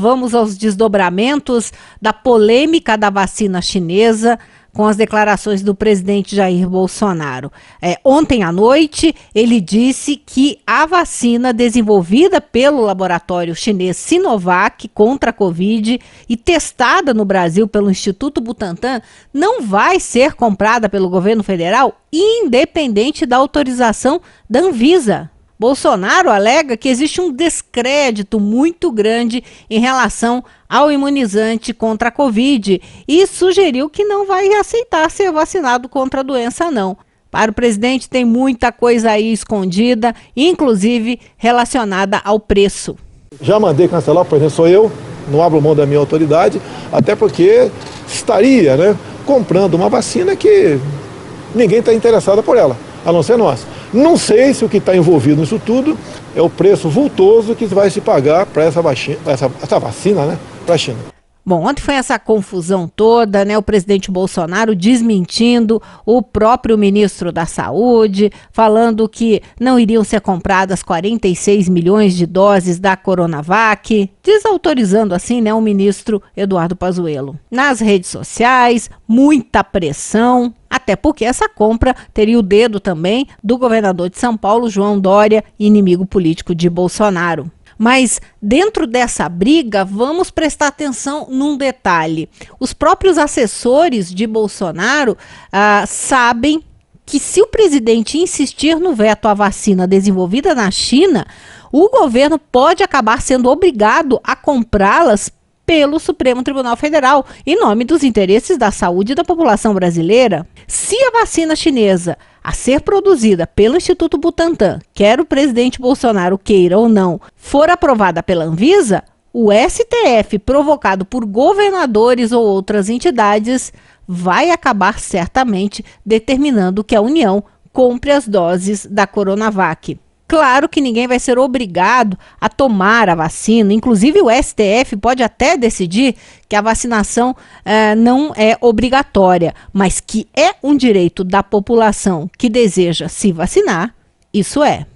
vamos aos desdobramentos da polêmica da vacina chinesa com as declarações do presidente Jair Bolsonaro. É, ontem à noite, ele disse que a vacina desenvolvida pelo laboratório chinês Sinovac contra a Covid e testada no Brasil pelo Instituto Butantan não vai ser comprada pelo governo federal, independente da autorização da Anvisa. Bolsonaro alega que existe um descrédito muito grande em relação ao imunizante contra a Covid e sugeriu que não vai aceitar ser vacinado contra a doença, não. Para o presidente, tem muita coisa aí escondida, inclusive relacionada ao preço. Já mandei cancelar, por exemplo, sou eu, não abro mão da minha autoridade, até porque estaria né, comprando uma vacina que ninguém está interessado por ela, a não ser nós. Não sei se o que está envolvido nisso tudo é o preço vultoso que vai se pagar para essa, essa, essa vacina né, para a China. Bom, ontem foi essa confusão toda, né? O presidente Bolsonaro desmentindo o próprio ministro da Saúde, falando que não iriam ser compradas 46 milhões de doses da Coronavac, desautorizando assim, né, o ministro Eduardo Pazuello. Nas redes sociais, muita pressão, até porque essa compra teria o dedo também do governador de São Paulo, João Dória, inimigo político de Bolsonaro. Mas dentro dessa briga, vamos prestar atenção num detalhe. Os próprios assessores de Bolsonaro ah, sabem que se o presidente insistir no veto à vacina desenvolvida na China, o governo pode acabar sendo obrigado a comprá-las pelo Supremo Tribunal Federal, em nome dos interesses da saúde da população brasileira. Se a vacina chinesa a ser produzida pelo Instituto Butantan, quer o presidente Bolsonaro queira ou não, for aprovada pela Anvisa, o STF, provocado por governadores ou outras entidades, vai acabar certamente determinando que a União compre as doses da Coronavac. Claro que ninguém vai ser obrigado a tomar a vacina, inclusive o STF pode até decidir que a vacinação eh, não é obrigatória, mas que é um direito da população que deseja se vacinar, isso é.